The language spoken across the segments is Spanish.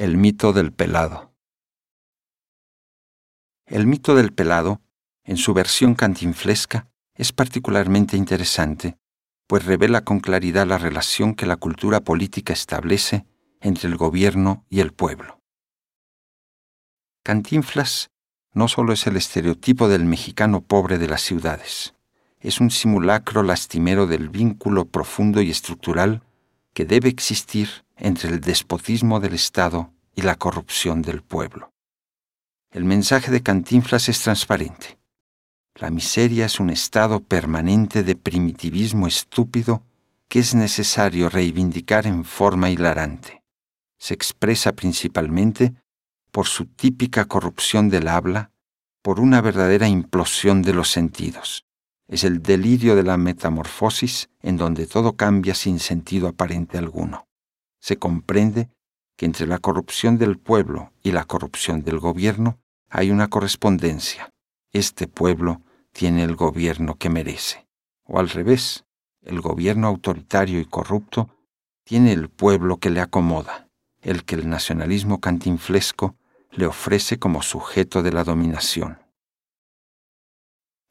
El mito del pelado. El mito del pelado, en su versión cantinflesca, es particularmente interesante, pues revela con claridad la relación que la cultura política establece entre el gobierno y el pueblo. Cantinflas no solo es el estereotipo del mexicano pobre de las ciudades, es un simulacro lastimero del vínculo profundo y estructural que debe existir entre el despotismo del Estado y la corrupción del pueblo. El mensaje de Cantinflas es transparente. La miseria es un estado permanente de primitivismo estúpido que es necesario reivindicar en forma hilarante. Se expresa principalmente por su típica corrupción del habla, por una verdadera implosión de los sentidos. Es el delirio de la metamorfosis en donde todo cambia sin sentido aparente alguno se comprende que entre la corrupción del pueblo y la corrupción del gobierno hay una correspondencia. Este pueblo tiene el gobierno que merece. O al revés, el gobierno autoritario y corrupto tiene el pueblo que le acomoda, el que el nacionalismo cantinflesco le ofrece como sujeto de la dominación.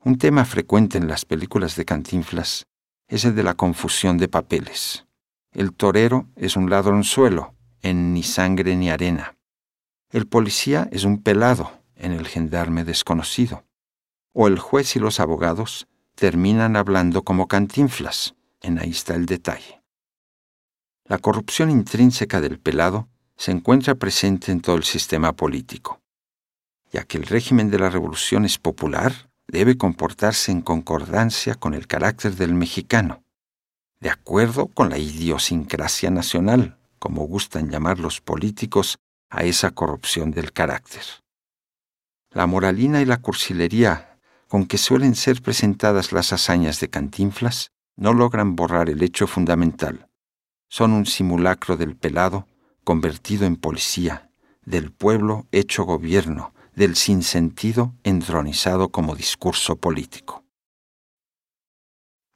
Un tema frecuente en las películas de Cantinflas es el de la confusión de papeles. El torero es un ladronzuelo, en ni sangre ni arena. El policía es un pelado, en el gendarme desconocido. O el juez y los abogados terminan hablando como cantinflas, en ahí está el detalle. La corrupción intrínseca del pelado se encuentra presente en todo el sistema político. Ya que el régimen de la revolución es popular, debe comportarse en concordancia con el carácter del mexicano de acuerdo con la idiosincrasia nacional, como gustan llamar los políticos a esa corrupción del carácter. La moralina y la cursilería con que suelen ser presentadas las hazañas de Cantinflas no logran borrar el hecho fundamental. Son un simulacro del pelado convertido en policía, del pueblo hecho gobierno, del sinsentido entronizado como discurso político.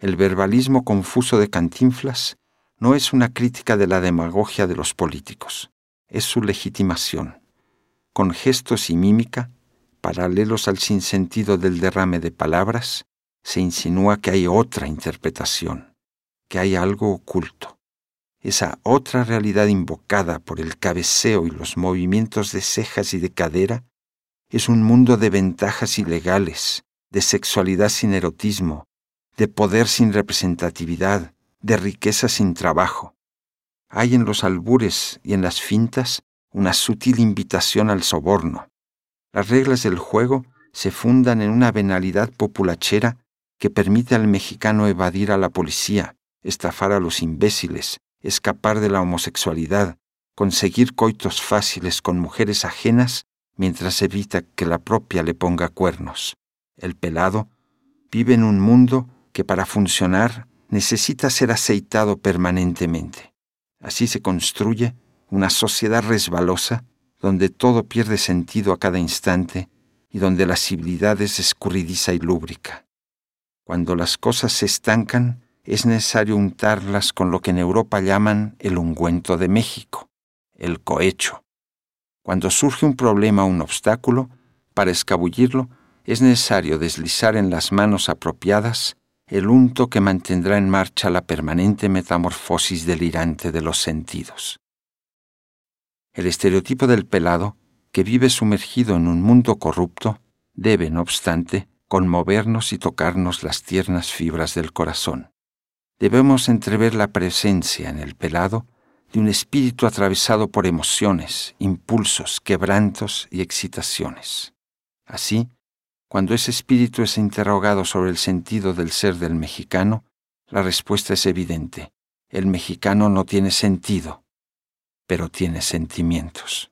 El verbalismo confuso de Cantinflas no es una crítica de la demagogia de los políticos, es su legitimación. Con gestos y mímica, paralelos al sinsentido del derrame de palabras, se insinúa que hay otra interpretación, que hay algo oculto. Esa otra realidad invocada por el cabeceo y los movimientos de cejas y de cadera es un mundo de ventajas ilegales, de sexualidad sin erotismo, de poder sin representatividad, de riqueza sin trabajo. Hay en los albures y en las fintas una sutil invitación al soborno. Las reglas del juego se fundan en una venalidad populachera que permite al mexicano evadir a la policía, estafar a los imbéciles, escapar de la homosexualidad, conseguir coitos fáciles con mujeres ajenas mientras evita que la propia le ponga cuernos. El pelado vive en un mundo que para funcionar necesita ser aceitado permanentemente. Así se construye una sociedad resbalosa donde todo pierde sentido a cada instante y donde la civilidad es escurridiza y lúbrica. Cuando las cosas se estancan, es necesario untarlas con lo que en Europa llaman el ungüento de México, el cohecho. Cuando surge un problema o un obstáculo, para escabullirlo es necesario deslizar en las manos apropiadas el unto que mantendrá en marcha la permanente metamorfosis delirante de los sentidos. El estereotipo del pelado, que vive sumergido en un mundo corrupto, debe, no obstante, conmovernos y tocarnos las tiernas fibras del corazón. Debemos entrever la presencia en el pelado de un espíritu atravesado por emociones, impulsos, quebrantos y excitaciones. Así, cuando ese espíritu es interrogado sobre el sentido del ser del mexicano, la respuesta es evidente. El mexicano no tiene sentido, pero tiene sentimientos.